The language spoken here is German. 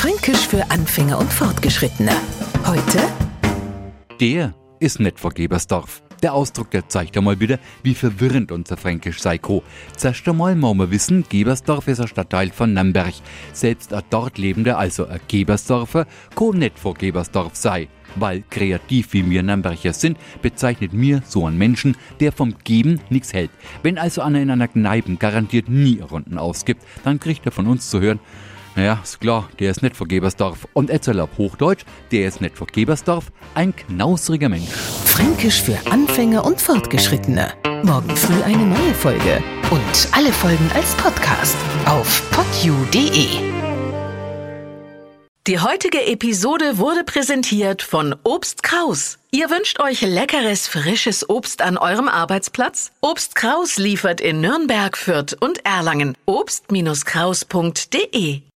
Fränkisch für Anfänger und Fortgeschrittene. Heute Der ist nicht vor Gebersdorf. Der Ausdruck, der zeigt einmal wieder, wie verwirrend unser Fränkisch sei. Co. Zuerst einmal muss man wissen, Gebersdorf ist ein Stadtteil von Nürnberg. Selbst ein dort lebender, also ein Gebersdorfer, co nicht vor Gebersdorf sei. Weil kreativ wie wir Nürnberger sind, bezeichnet mir so einen Menschen, der vom Geben nichts hält. Wenn also einer in einer Kneipe garantiert nie Runden ausgibt, dann kriegt er von uns zu hören, naja, ist klar, der ist nicht vor Gebersdorf. Und Etzel auf Hochdeutsch, der ist nicht vor Gebersdorf, ein knausriger Mensch. Fränkisch für Anfänger und Fortgeschrittene. Morgen früh eine neue Folge. Und alle Folgen als Podcast auf podu.de. Die heutige Episode wurde präsentiert von Obst Kraus. Ihr wünscht euch leckeres, frisches Obst an eurem Arbeitsplatz? Obst Kraus liefert in Nürnberg, Fürth und Erlangen. Obst-Kraus.de